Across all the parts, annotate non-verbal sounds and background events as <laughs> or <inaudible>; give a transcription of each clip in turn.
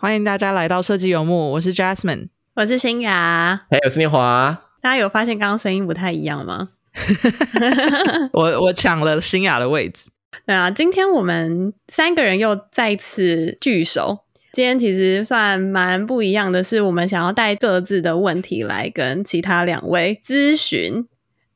欢迎大家来到设计游牧，我是 Jasmine，我是新雅。还有是念华。大家有发现刚刚声音不太一样吗？<laughs> 我我抢了新雅的位置。<laughs> 对啊，今天我们三个人又再次聚首。今天其实算蛮不一样的是，我们想要带各自的问题来跟其他两位咨询。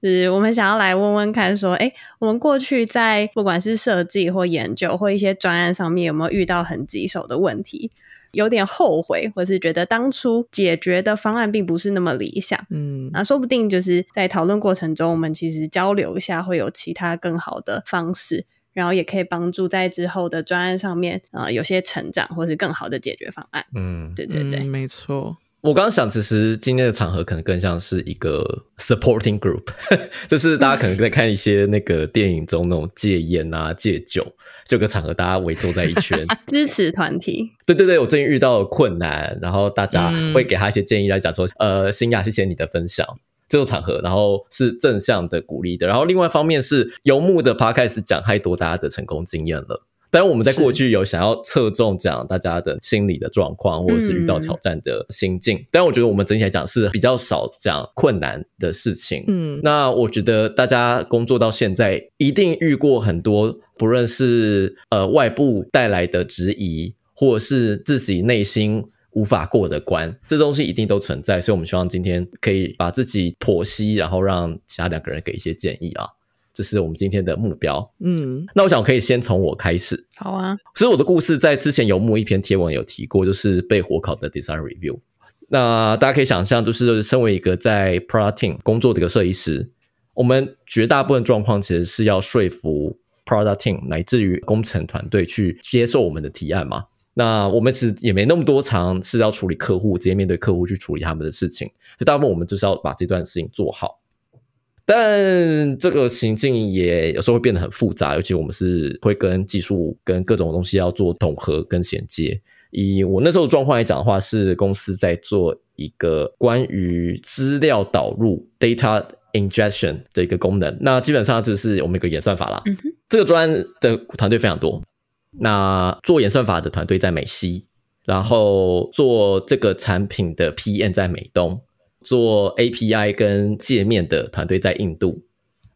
是我们想要来问问看，说，哎，我们过去在不管是设计或研究或一些专案上面，有没有遇到很棘手的问题？有点后悔，或是觉得当初解决的方案并不是那么理想。嗯，那说不定就是在讨论过程中，我们其实交流一下，会有其他更好的方式，然后也可以帮助在之后的专案上面，呃，有些成长，或是更好的解决方案。嗯，对对对，没错。我刚刚想，其实今天的场合可能更像是一个 supporting group，<laughs> 就是大家可能在看一些那个电影中那种戒烟啊、戒酒，这个场合大家围坐在一圈，<laughs> 支持团体。对对对，我最近遇到困难，然后大家会给他一些建议来讲说，呃，新雅，谢谢你的分享，这种场合，然后是正向的鼓励的。然后另外一方面是游牧的 podcast 讲太多大家的成功经验了。当然，我们在过去有想要侧重讲大家的心理的状况，或者是遇到挑战的心境。但我觉得我们整体来讲是比较少讲困难的事情。嗯，那我觉得大家工作到现在，一定遇过很多，不论是呃外部带来的质疑，或者是自己内心无法过的关，这东西一定都存在。所以，我们希望今天可以把自己剖析，然后让其他两个人给一些建议啊。这是我们今天的目标。嗯，那我想我可以先从我开始。好啊，所以我的故事在之前游牧一篇贴文有提过，就是被火烤的 design review。那大家可以想象，就是身为一个在 product team 工作的一个设计师，我们绝大部分状况其实是要说服 product team 乃至于工程团队去接受我们的提案嘛。那我们其实也没那么多长是要处理客户，直接面对客户去处理他们的事情，所以大部分我们就是要把这段事情做好。但这个情境也有时候会变得很复杂，尤其我们是会跟技术跟各种东西要做统合跟衔接。以我那时候的状况来讲的话，是公司在做一个关于资料导入 （data ingestion） 的一个功能。那基本上就是我们一个演算法啦。这个专的团队非常多，那做演算法的团队在美西，然后做这个产品的 PM 在美东。做 API 跟界面的团队在印度，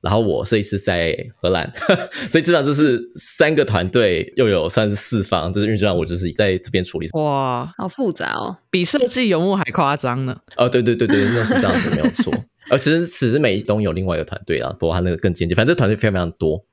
然后我设计师在荷兰，<laughs> 所以基本上就是三个团队又有三十四方，就是运转我就是在这边处理。哇，好复杂哦，比设计游牧还夸张呢。哦，对对对对，那是这样子没有错。而其实其实美东有另外一个团队啊，不过他那个更间接，反正团队非常非常多。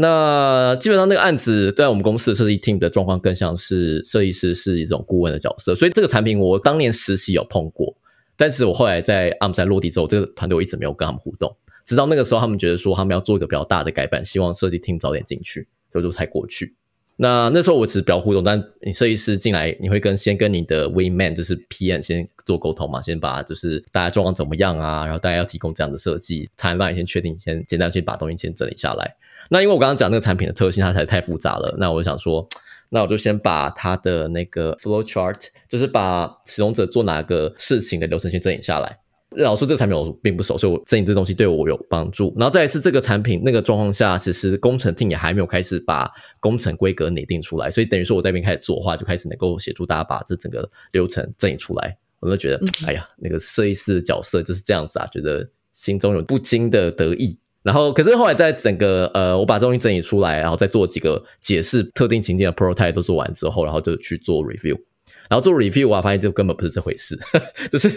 那基本上那个案子在我们公司的设计 team 的状况更像是设计师是一种顾问的角色，所以这个产品我当年实习有碰过。但是我后来在阿姆在落地之后，这个团队我一直没有跟他们互动，直到那个时候，他们觉得说他们要做一个比较大的改版，希望设计 team 早点进去，所以就才过去。那那时候我只是比较互动，但你设计师进来，你会跟先跟你的 w e man 就是 PM 先做沟通嘛，先把就是大家状况怎么样啊，然后大家要提供这样的设计，才能让你先确定，先简单先把东西先整理下来。那因为我刚刚讲那个产品的特性，它才太复杂了，那我想说。那我就先把它的那个 flow chart，就是把使用者做哪个事情的流程先整理下来。老实说，这个产品我并不熟，所以我整理这东西对我有帮助。然后再是这个产品那个状况下，其实工程 team 也还没有开始把工程规格拟定出来，所以等于说我这边开始做的话，就开始能够协助大家把这整个流程整理出来。我就觉得，哎呀，那个设计师的角色就是这样子啊，觉得心中有不禁的得意。然后，可是后来在整个呃，我把东西整理出来，然后再做几个解释特定情境的 prototype 都做完之后，然后就去做 review。然后做 review 啊，发现就根本不是这回事。<laughs> 就是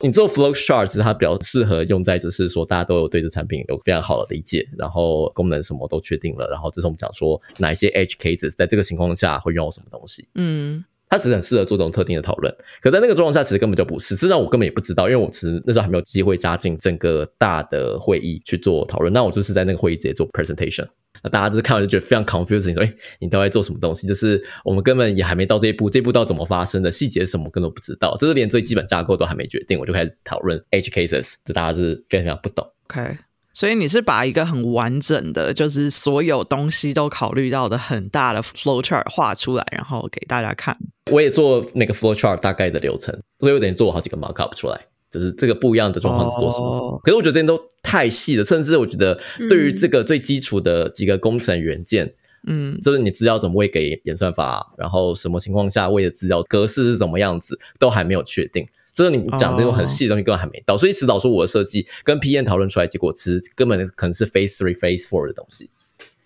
你做 flow charts，它比较适合用在就是说大家都有对这产品有非常好的理解，然后功能什么都确定了，然后这是我们讲说哪一些 edge cases 在这个情况下会用什么东西。嗯。它只是很适合做这种特定的讨论，可在那个状况下，其实根本就不是。实际上，我根本也不知道，因为我其实那时候还没有机会加进整个大的会议去做讨论。那我就是在那个会议直接做 presentation，那大家就是看完就觉得非常 confusing，说：“哎，你都在做什么东西？”就是我们根本也还没到这一步，这一步到怎么发生的细节什么，根本不知道。就是连最基本架构都还没决定，我就开始讨论 edge cases，就大家是非常非常不懂。OK。所以你是把一个很完整的，就是所有东西都考虑到的很大的 flow chart 画出来，然后给大家看。我也做那个 flow chart 大概的流程，所以我等于做好几个 markup 出来，就是这个不一样的状况是做什么。可是我觉得这些都太细了，甚至我觉得对于这个最基础的几个工程元件，嗯就是你资料怎么喂给演算法，然后什么情况下喂的资料格式是怎么样子，都还没有确定。这个你讲这种很细的东西根本还没到，所以迟早说我的设计跟 P N 讨论出来，结果其实根本可能是 Phase Three、Phase Four 的东西。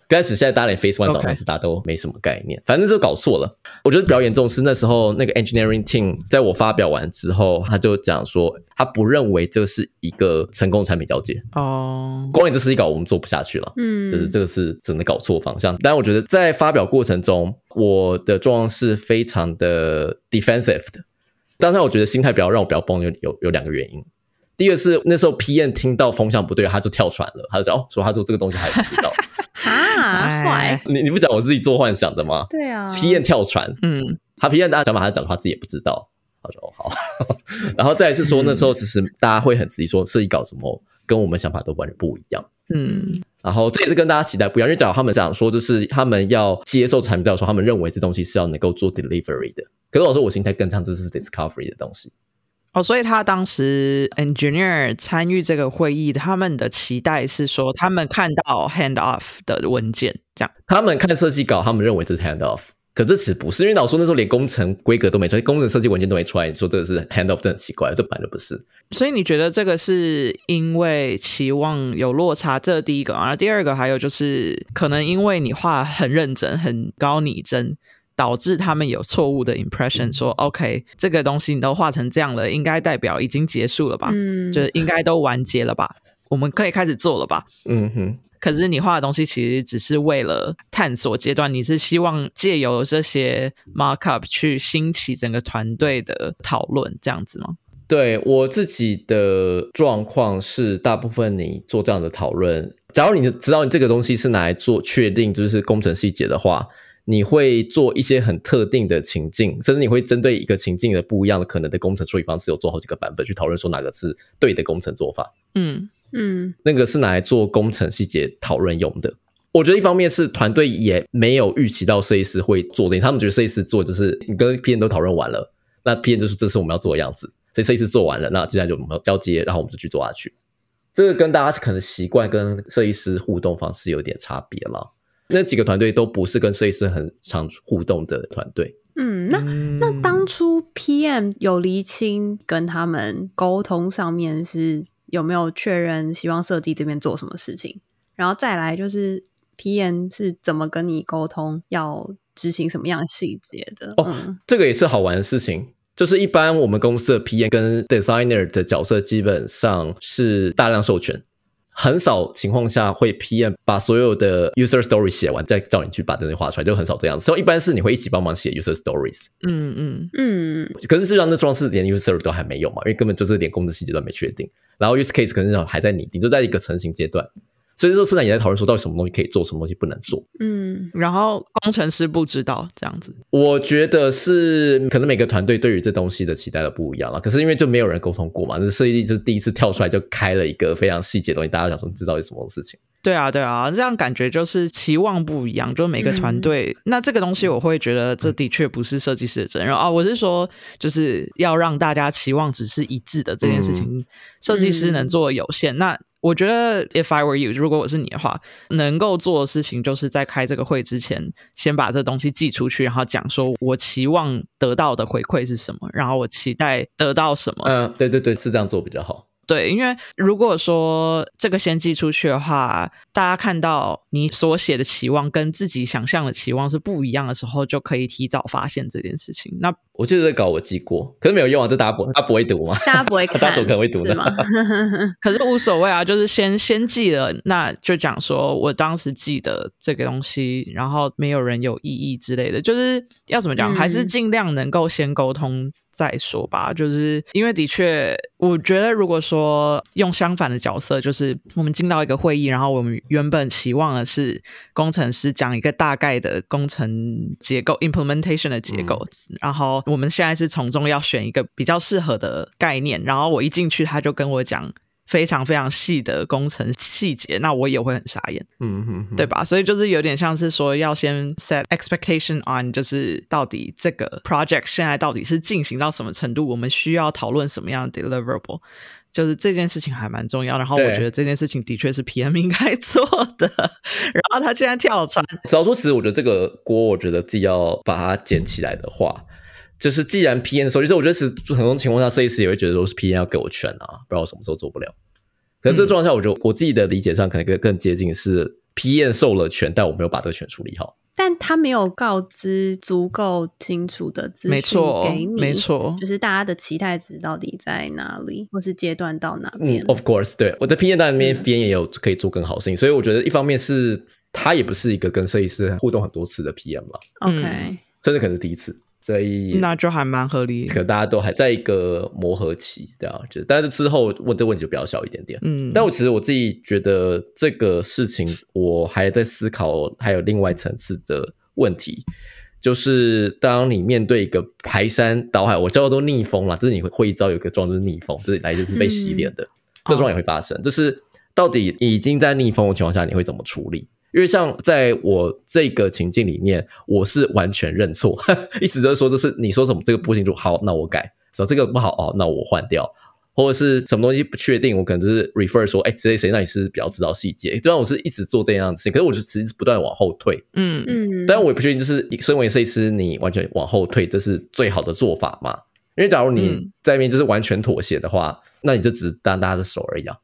开始现在大家连 Phase One 长样子大家都没什么概念，反正就搞错了。我觉得比较严重是那时候那个 Engineering Team 在我发表完之后，他就讲说他不认为这是一个成功产品交接。哦，光你这设计稿我们做不下去了，嗯，就是这个是真的搞错方向。但我觉得在发表过程中，我的状况是非常的 defensive 的。当然，我觉得心态比较让我比较崩，有有有两个原因。第一个是那时候 PM 听到风向不对，他就跳船了，他就讲哦，说他说这个东西还不知道。<laughs> 啊，你你不讲我自己做幻想的吗对啊？PM 跳船，嗯他 PM 大家讲法，他讲的话自己也不知道。他说哦好，<laughs> 然后再来是说那时候其实大家会很质疑说设计搞什么跟我们想法都完全不一样。嗯然后这也是跟大家期待不一样，因为假如他们讲说，就是他们要接受产品的时候，他们认为这东西是要能够做 delivery 的。可是我说我心态更像这是 discovery 的东西。哦，所以他当时 engineer 参与这个会议，他们的期待是说，他们看到 hand off 的文件，这样。他们看设计稿，他们认为这是 hand off，可这其实不是，因为老说那时候连工程规格都没出来，工程设计文件都没出来，你说这个是 hand off，这很奇怪，这本来就不是。所以你觉得这个是因为期望有落差，这第一个。然后第二个还有就是，可能因为你画很认真、很高拟真，导致他们有错误的 impression，说 OK 这个东西你都画成这样了，应该代表已经结束了吧？嗯，就是应该都完结了吧？我们可以开始做了吧？嗯哼，可是你画的东西其实只是为了探索阶段，你是希望借由这些 markup 去兴起整个团队的讨论，这样子吗？对我自己的状况是，大部分你做这样的讨论，假如你知道你这个东西是拿来做确定，就是工程细节的话，你会做一些很特定的情境，甚至你会针对一个情境的不一样的可能的工程处理方式，有做好几个版本去讨论说哪个是对的工程做法。嗯嗯那个是拿来做工程细节讨论用的。我觉得一方面是团队也没有预期到设计师会做这些，他们觉得设计师做就是你跟 PM 都讨论完了，那 PM 就是这是我们要做的样子，所以设计师做完了，那接下来就我们要交接，然后我们就去做下去。这个跟大家可能习惯跟设计师互动方式有点差别了。那几个团队都不是跟设计师很常互动的团队，嗯，那嗯那当初 PM 有厘清跟他们沟通上面是有没有确认希望设计这边做什么事情，然后再来就是 PM 是怎么跟你沟通要执行什么样细节的？哦嗯这个也是好玩的事情。就是一般我们公司的 PM 跟 designer 的角色基本上是大量授权，很少情况下会 PM 把所有的 user story 写完，再叫你去把这东西画出来，就很少这样子。所以一般是你会一起帮忙写 user stories，嗯嗯嗯可是事实上那装饰连 user 都还没有嘛，因为根本就是连工程细节都没确定，然后 use case 可能还在拟定，就在一个成型阶段。所以说，市场也在讨论说，到底什么东西可以做，什么东西不能做。嗯然后工程师不知道这样子，我觉得是可能每个团队对于这东西的期待都不一样了。可是因为就没有人沟通过嘛，那设计就是第一次跳出来就开了一个非常细节的东西，大家想说你知道是什么事情？对啊对啊，这样感觉就是期望不一样，就是每个团队。那这个东西我会觉得这的确不是设计师的责任啊，我是说就是要让大家期望只是一致的这件事情，设计师能做的有限。那我觉得，if I were you，如果我是你的话，能够做的事情就是在开这个会之前，先把这东西寄出去，然后讲说我期望得到的回馈是什么，然后我期待得到什么。嗯，对对对，是这样做比较好。对，因为如果说这个先寄出去的话，大家看到你所写的期望跟自己想象的期望是不一样的时候，就可以提早发现这件事情。那我记得这稿我寄过，可是没有用啊，这大家不大家不会读吗？大家不会看，<laughs> 大家怎么可能会读呢是？<laughs> <laughs> 可是无所谓啊，就是先先寄了，那就讲说我当时寄的这个东西，然后没有人有异议之类的，就是要怎么讲，嗯还是尽量能够先沟通再说吧。就是因为的确，我觉得如果说用相反的角色，就是我们进到一个会议，然后我们原本期望的是工程师讲一个大概的工程结构 implementation 的结构，然后我们现在是从中要选一个比较适合的概念，然后我一进去他就跟我讲。非常非常细的工程细节，那我也会很傻眼，嗯哼，对吧？所以就是有点像是说要先 set expectation on，就是到底这个 project 现在到底是进行到什么程度，我们需要讨论什么样的 deliverable。就是这件事情还蛮重要，然后我觉得这件事情的确是 PM 应该 <laughs> 做的，然后他竟然跳船。早说，其实我觉得这个锅，我觉得自己要把它捡起来的话，就是既然 P N 的时候，其实我觉得是很多情况下设计师也会觉得说是 P N 要给我权啊，不知道我什么时候做不了。可能这个状况下，我觉得我自己的理解上可能更更接近是 P N 受了权，但我没有把这个权处理好。但他没有告知足够清楚的资讯给你，没错，就是大家的期待值到底在哪里，或是阶段到哪边？Of course，对，我在 P N 里面 P N 也有可以做更好的事情，所以我觉得一方面是他也不是一个跟设计师互动很多次的 P M 吧，OK，甚至可能是第一次。所以那就还蛮合理，可能大家都还在一个磨合期，对啊，就但是之后问这问题就比较小一点点。嗯，但我其实我自己觉得这个事情，我还在思考，还有另外层次的问题，就是当你面对一个排山倒海，我叫做逆风了，就是你会会一招有个状就是逆风，就是来就是被洗脸的，这状也会发生。就是到底已经在逆风的情况下，你会怎么处理？因为像在我这个情境里面，我是完全认错，<laughs> 意思就是说，就是你说什么这个不清楚，好，那我改；说这个不好哦，那我换掉，或者是什么东西不确定，我可能就是 refer 说，哎，谁谁谁，那你是比较知道细节。虽然我是一直做这样的事情，可是我就其实不断往后退。嗯嗯，但我也不确定，就是身为设计师，你完全往后退，这是最好的做法嘛？因为假如你在那边就是完全妥协的话，那你就只当大家的手而已啊。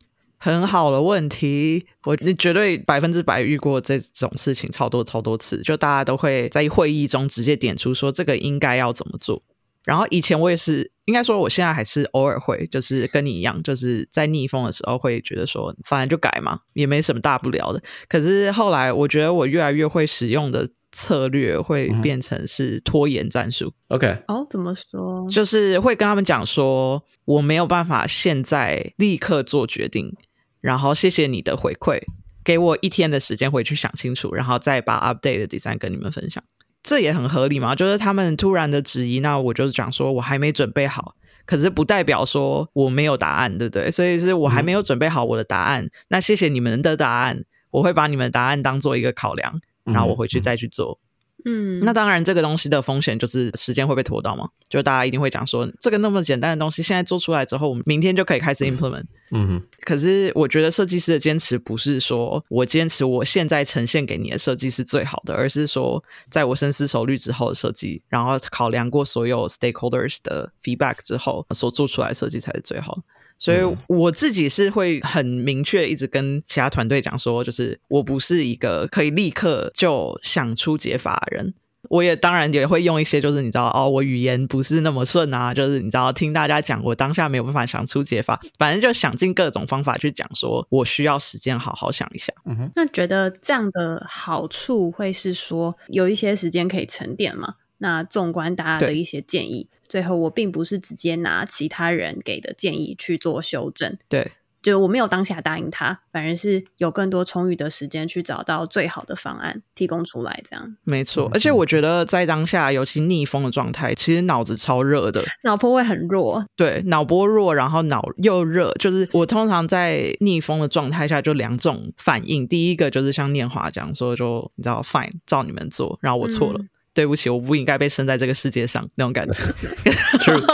很好的问题，我你绝对百分之百遇过这种事情超多超多次，就大家都会在会议中直接点出说这个应该要怎么做。然后以前我也是，应该说我现在还是偶尔会，就是跟你一样，就是在逆风的时候会觉得说，反正就改嘛，也没什么大不了的。可是后来我觉得我越来越会使用的策略会变成是拖延战术。OK，哦，怎么说？就是会跟他们讲说，我没有办法现在立刻做决定。然后谢谢你的回馈，给我一天的时间回去想清楚，然后再把 update 的 design 跟你们分享，这也很合理嘛。就是他们突然的质疑，那我就是讲说我还没准备好，可是不代表说我没有答案，对不对？所以是我还没有准备好我的答案。那谢谢你们的答案，我会把你们的答案当做一个考量，然后我回去再去做。嗯，那当然，这个东西的风险就是时间会被拖到嘛。就大家一定会讲说，这个那么简单的东西，现在做出来之后，我们明天就可以开始 implement。嗯哼。可是我觉得设计师的坚持不是说我坚持我现在呈现给你的设计是最好的，而是说在我深思熟虑之后的设计，然后考量过所有 stakeholders 的 feedback 之后所做出来的设计才是最好的。所以我自己是会很明确一直跟其他团队讲说，就是我不是一个可以立刻就想出解法的人。我也当然也会用一些，就是你知道哦，我语言不是那么顺啊，就是你知道听大家讲，我当下没有办法想出解法，反正就想尽各种方法去讲，说我需要时间好好想一下。嗯哼，那觉得这样的好处会是说有一些时间可以沉淀嘛？那纵观大家的一些建议。最后，我并不是直接拿其他人给的建议去做修正，对，就我没有当下答应他，反而是有更多充裕的时间去找到最好的方案提供出来，这样没错。而且我觉得在当下，尤其逆风的状态，其实脑子超热的，脑波会很弱，对，脑波弱，然后脑又热，就是我通常在逆风的状态下就两种反应，第一个就是像念华讲说，就你知道，fine，照你们做，然后我错了。对不起，我不应该被生在这个世界上那种感觉。<laughs> 是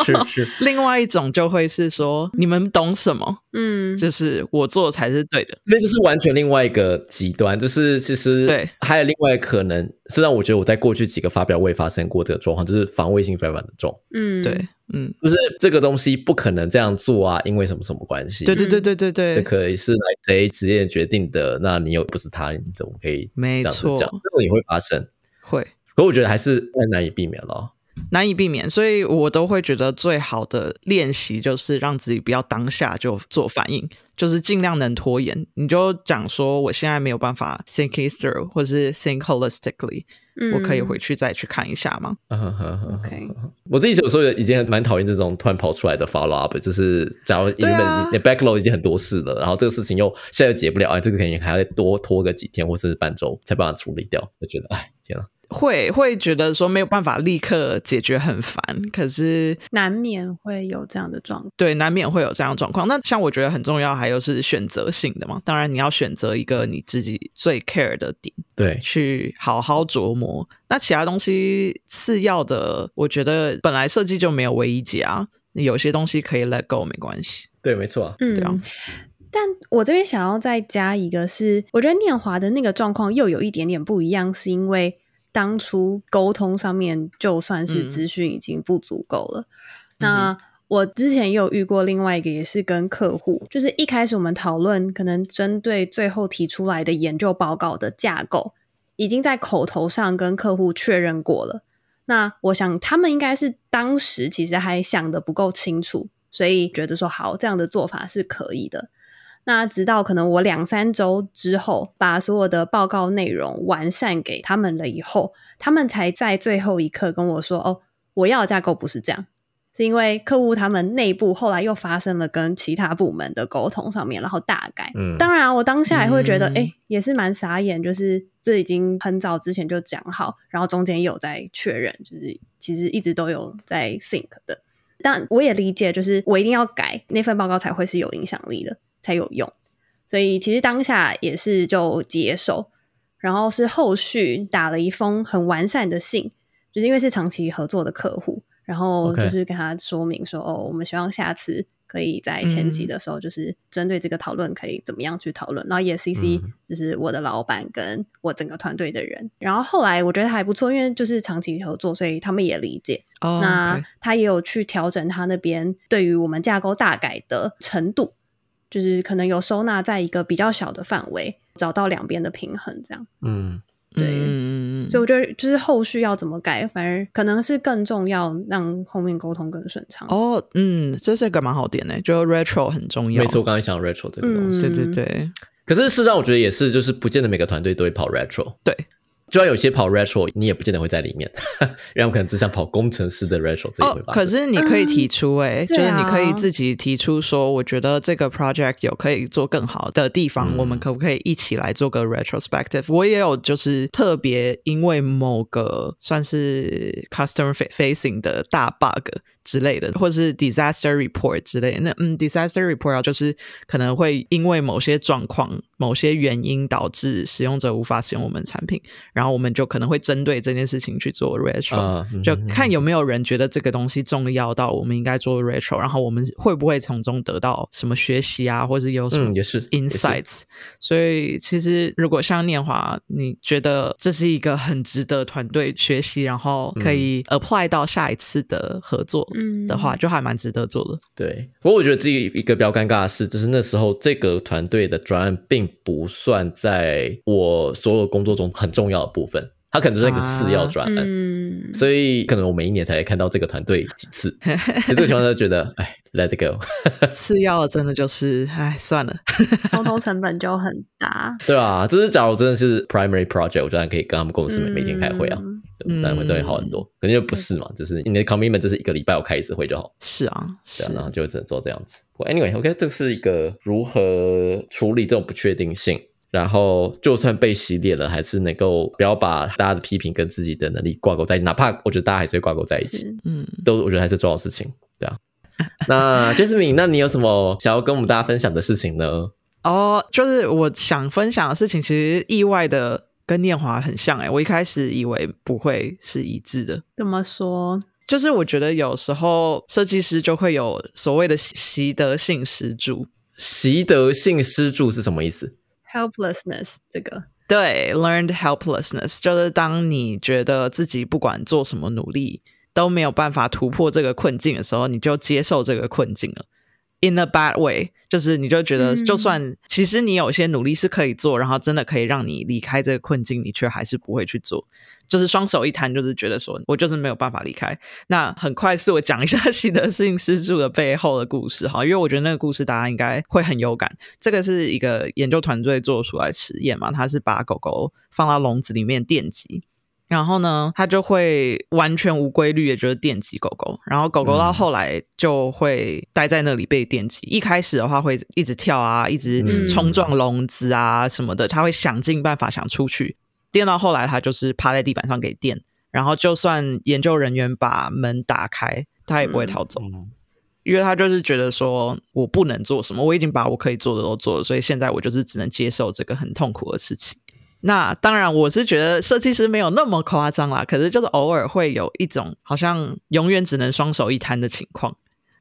是 <laughs> 是。另外一种就会是说，你们懂什么？嗯，就是我做才是对的。那就是完全另外一个极端，就是其实对，还有另外可能是让我觉得我在过去几个发表会发生过这个状况，就是防卫性非常的重。嗯，对，嗯，就是这个东西不可能这样做啊，因为什么什么关系？对对对对对对，这可以是来谁职业决定的？那你又不是他，你怎么可以没错这种也会发生，会。可我觉得还是难以避免了，难以避免，所以我都会觉得最好的练习就是让自己不要当下就做反应，就是尽量能拖延。你就讲说，我现在没有办法 think it through，或是 think holistically，我可以回去再去看一下吗？OK，我自己有时候已经蛮讨厌这种突然跑出来的 follow up，就是假如原本你 backlog 已经很多事了，然后这个事情又现在又解不了，哎，这个肯定还要再多拖个几天或者是半周才把它处理掉，就觉得哎，天啊！会会觉得说没有办法立刻解决，很烦。可是难免会有这样的状况，对，难免会有这样状况。那像我觉得很重要，还有是选择性的嘛。当然，你要选择一个你自己最 care 的点，对，去好好琢磨。那其他东西次要的，我觉得本来设计就没有唯一解啊。有些东西可以 let go，没关系。对，没错，嗯，对啊。但我这边想要再加一个，是我觉得念华的那个状况又有一点点不一样，是因为当初沟通上面就算是资讯已经不足够了。那我之前也有遇过另外一个，也是跟客户，就是一开始我们讨论，可能针对最后提出来的研究报告的架构，已经在口头上跟客户确认过了。那我想他们应该是当时其实还想的不够清楚，所以觉得说好这样的做法是可以的。那直到可能我两三周之后，把所有的报告内容完善给他们了以后，他们才在最后一刻跟我说：“哦，我要的架构不是这样，是因为客户他们内部后来又发生了跟其他部门的沟通上面，然后大改。”嗯，当然，我当下也会觉得，哎，也是蛮傻眼，就是这已经很早之前就讲好，然后中间有在确认，就是其实一直都有在 think 的。但我也理解，就是我一定要改那份报告才会是有影响力的。才有用，所以其实当下也是就接受，然后是后续打了一封很完善的信，就是因为是长期合作的客户，然后就是跟他说明说，哦，我们希望下次可以在前期的时候，就是针对这个讨论可以怎么样去讨论，然后也 C C 就是我的老板跟我整个团队的人，然后后来我觉得还不错，因为就是长期合作，所以他们也理解，那他也有去调整他那边对于我们架构大改的程度。就是可能有收纳在一个比较小的范围，找到两边的平衡，这样。嗯，对。所以我觉得，就是后续要怎么改，反而可能是更重要，让后面沟通更顺畅。哦，嗯，这是一个蛮好点呢，就 retro 很重要。没错，我刚才想 retro 这个东西，对对对。可是事实上，我觉得也是，就是不见得每个团队都会跑 retro。对。就算有些跑 retro，你也不见得会在里面，<laughs> 然后可能只想跑工程师的 retro 这一回吧。可是你可以提出，哎，就是你可以自己提出说，我觉得这个 project 有可以做更好的地方，我们可不可以一起来做个 retrospective？我也有就是特别因为某个算是 customer facing 的大 bug 之类的，或者是 disaster report 之类的。那嗯，disaster report 就是可能会因为某些状况、某些原因导致使用者无法使用我们产品。然后我们就可能会针对这件事情去做 retro，就看有没有人觉得这个东西重要到我们应该做 retro，然后我们会不会从中得到什么学习啊，或者有什么也是 insights。所以其实如果像念华，你觉得这是一个很值得团队学习，然后可以 apply 到下一次的合作的话，就还蛮值得做的。对，不过我觉得自己一个比较尴尬的事，就是那时候这个团队的专案并不算在我所有工作中很重要。部分，它可能是一个次要专案，所以可能我每一年才看到这个团队几次。其实这个情况就，觉得哎，let it go。次要真的就是，哎，算了，沟通成本就很大。<laughs> 对啊，就是假如真的是 primary project，我觉得可以跟他们公司每每天开会啊，当然会这会好很多。可能就不是嘛，就是你的 commitment 就是一个礼拜我开一次会就好。是啊，是啊，然后就只能做这样子。Anyway，OK，这是一个如何处理这种不确定性。然后，就算被洗脸了，还是能够不要把大家的批评跟自己的能力挂钩在一起。哪怕我觉得大家还是会挂钩在一起，嗯，都我觉得还是重要事情，对啊。那 Jasmine，那你有什么想要跟我们大家分享的事情呢？哦，就是我想分享的事情，其实意外的跟念华很像哎。我一开始以为不会是一致的，怎么说？就是我觉得有时候设计师就会有所谓的习得性失助。习得性失助是什么意思？Helplessness，这个对，learned helplessness 就是当你觉得自己不管做什么努力都没有办法突破这个困境的时候，你就接受这个困境了。In a bad way，就是你就觉得，就算其实你有些努力是可以做，然后真的可以让你离开这个困境，你却还是不会去做。就是双手一摊，就是觉得说我就是没有办法离开。那很快速我讲一下 <laughs> 习得性失助的背后的故事哈，因为我觉得那个故事大家应该会很有感。这个是一个研究团队做出来实验嘛，他是把狗狗放到笼子里面电击，然后呢，它就会完全无规律的，就是电击狗狗。然后狗狗到后来就会待在那里被电击。一开始的话会一直跳啊，一直冲撞笼子啊什么的，它会想尽办法想出去。电到后来他就是趴在地板上给电，然后就算研究人员把门打开，他也不会逃走。因为他就是觉得说，我不能做什么，我已经把我可以做的都做了，所以现在我就是只能接受这个很痛苦的事情。那当然，我是觉得设计师没有那么夸张啦，可是就是偶尔会有一种好像永远只能双手一摊的情况。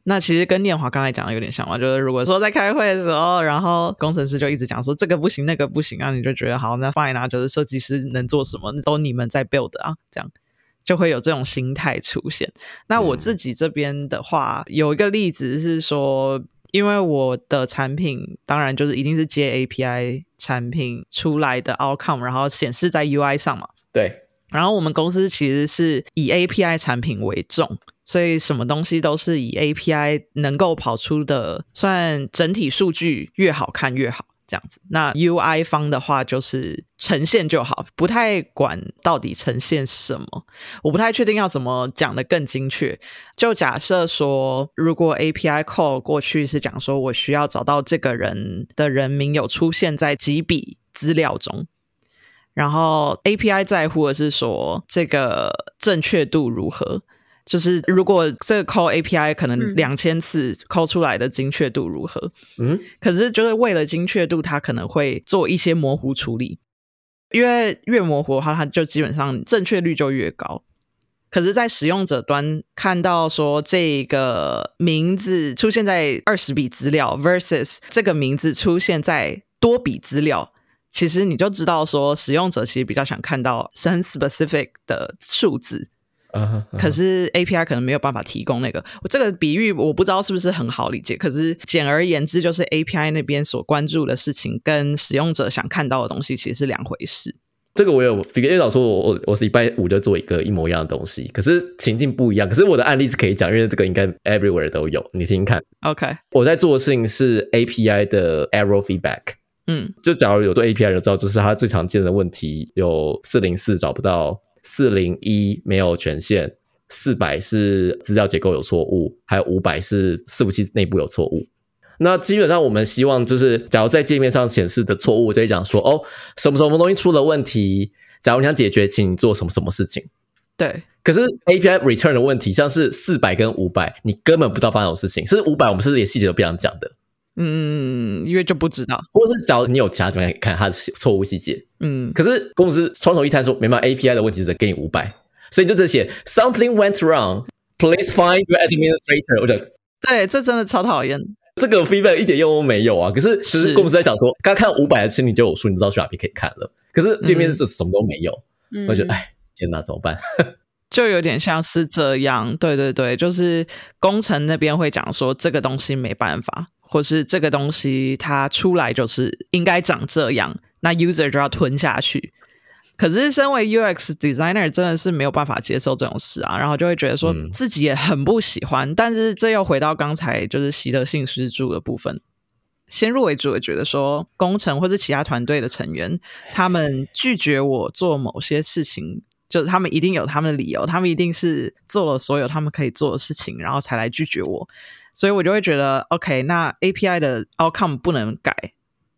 那其实跟念华刚才讲的有点像嘛，就是如果说在开会的时候，然后工程师就一直讲说这个不行，那个不行，然后你就觉得好，那 fine 啊，就是设计师能做什么都你们在 build 啊，这样。就会有这种心态出现。那我自己这边的话，有一个例子是说，因为我的产品当然就是一定是接 API 产品出来的 outcome，然后显示在 UI 上嘛。对。然后我们公司其实是以 API 产品为重，所以什么东西都是以 API 能够跑出的，算整体数据越好看越好。这样子，那 UI 方的话就是呈现就好，不太管到底呈现什么。我不太确定要怎么讲的更精确。就假设说，如果 API call 过去是讲说我需要找到这个人的人名有出现在几笔资料中，然后 API 在乎的是说这个正确度如何。就是如果这个 call API 可能两千次 call 出来的精确度如何？嗯，可是就是为了精确度，它可能会做一些模糊处理，因为越模糊的话，它就基本上正确率就越高。可是，在使用者端看到说这个名字出现在二十笔资料 versus 这个名字出现在多笔资料，其实你就知道说使用者其实比较想看到很 specific 的数字。可是 API 可能没有办法提供那个，我这个比喻我不知道是不是很好理解。可是简而言之，就是 API 那边所关注的事情跟使用者想看到的东西其实是两回事。这个我有 figure out 说，我我我是礼拜五就做一个一模一样的东西，可是情境不一样。可是我的案例是可以讲，因为这个应该 everywhere 都有，你听听看。OK，我在做的事情是 API 的 error feedback。嗯，就假如有做 API 的知道，就是它最常见的问题有四零四找不到。四零一没有权限，四百是资料结构有错误，还有五百是伺服器内部有错误。那基本上我们希望就是，假如在界面上显示的错误，就会讲说哦，什么什么东西出了问题。假如你想解决，请你做什么什么事情。对。可是 API return 的问题，像是四百跟五百，你根本不知道发生什么事情。甚至五百，我们甚至连细节都不想讲的。嗯，因为就不知道，或者是假如你有其他地方可以看它的错误细节，嗯，可是公司双手一摊说，没办法，API 的问题是给你五百，所以你就只写 something went wrong，please find your administrator。我觉得，对，这真的超讨厌，这个 feedback 一点用都没有啊。可是其实公司在讲说，刚看五百的心里就有数，你知道去哪边可以看了。可是界面是什么都没有，我觉得，哎，天哪，怎么办？就有点像是这样，对对对，就是工程那边会讲说，这个东西没办法。或是这个东西它出来就是应该长这样，那 user 就要吞下去。可是身为 UX designer 真的是没有办法接受这种事啊，然后就会觉得说自己也很不喜欢。但是这又回到刚才就是习得性失助的部分，先入为主的觉得说工程或是其他团队的成员，他们拒绝我做某些事情，就是他们一定有他们的理由，他们一定是做了所有他们可以做的事情，然后才来拒绝我。所以我就会觉得，OK，那 API 的 outcome 不能改。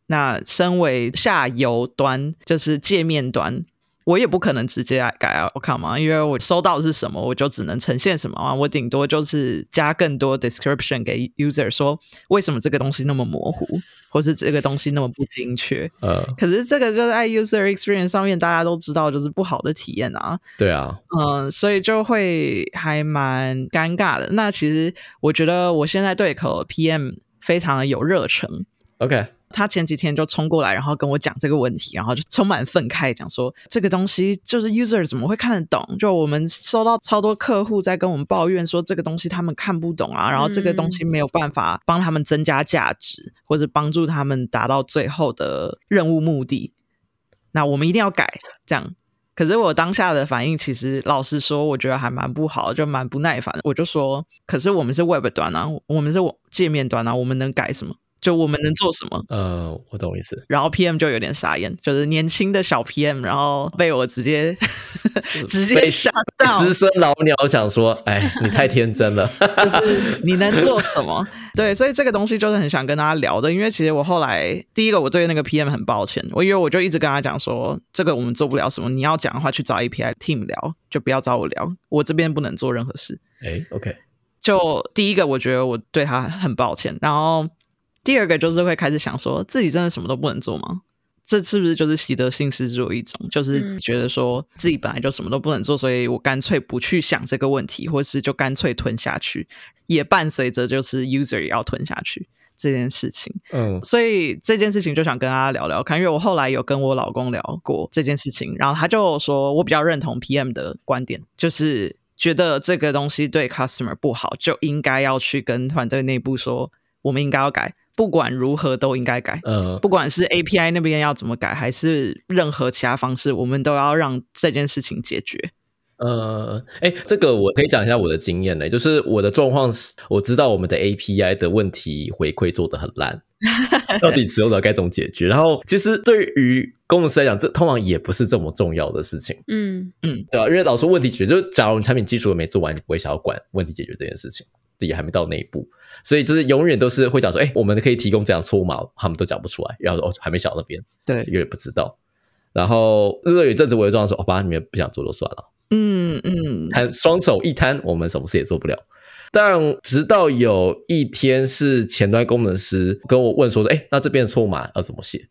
那身为下游端，就是界面端。我也不可能直接改 outcome 嘛，因为我收到的是什么，我就只能呈现什么嘛。我顶多就是加更多 description 给 user 说为什么这个东西那么模糊，或是这个东西那么不精确。呃，可是这个就是在 user experience 上面，大家都知道就是不好的体验啊。对啊，嗯，所以就会还蛮尴尬的。那其实我觉得我现在对口 PM 非常的有热忱。OK。他前几天就冲过来，然后跟我讲这个问题，然后就充满愤慨，讲说这个东西就是 user 怎么会看得懂？就我们收到超多客户在跟我们抱怨说这个东西他们看不懂啊，然后这个东西没有办法帮他们增加价值，或者帮助他们达到最后的任务目的。那我们一定要改，这样。可是我当下的反应，其实老实说，我觉得还蛮不好，就蛮不耐烦。我就说，可是我们是 web 端啊，我们是界面端啊，我们能改什么？就我们能做什么？呃，我懂意思。然后 PM 就有点傻眼，就是年轻的小 PM，然后被我直接 <laughs> 直接被吓到，资深老鸟想说，哎，你太天真了。<laughs> 就是你能做什么？<laughs> 对，所以这个东西就是很想跟大家聊的，因为其实我后来第一个我对那个 PM 很抱歉，我因为我就一直跟他讲说，这个我们做不了什么，你要讲的话去找 API team 聊，就不要找我聊，我这边不能做任何事。哎，OK，就第一个，我觉得我对他很抱歉，然后第二个就是会开始想说，自己真的什么都不能做吗？这是不是就是习得性失助一种？就是觉得说自己本来就什么都不能做，所以我干脆不去想这个问题，或是就干脆吞下去，也伴随着就是 user 也要吞下去这件事情。嗯所以这件事情就想跟大家聊聊看，因为我后来有跟我老公聊过这件事情，然后他就说我比较认同 PM 的观点，就是觉得这个东西对 customer 不好，就应该要去跟团队内部说，我们应该要改，不管如何都应该改。呃，不管是 API 那边要怎么改，还是任何其他方式，我们都要让这件事情解决。呃，哎，这个我可以讲一下我的经验呢，就是我的状况是，我知道我们的 API 的问题回馈做得很烂，<laughs> 到底使用者该怎么解决？然后其实对于工程师来讲，这通常也不是这么重要的事情，嗯嗯对吧？因为老说问题解决，就是假如你产品基础没做完，你不会想要管问题解决这件事情，自己还没到那一步，所以就是永远都是会讲说，哎，我们可以提供这样错码，他们都讲不出来，然后哦，还没想到那边，对，有点不知道。然后如果有一阵子我也这样说，好吧，你们不想做就算了。嗯嗯，摊双手一摊，我们什么事也做不了。但直到有一天，是前端工程师跟我问说：“说，哎，那这边的错码要怎么写？”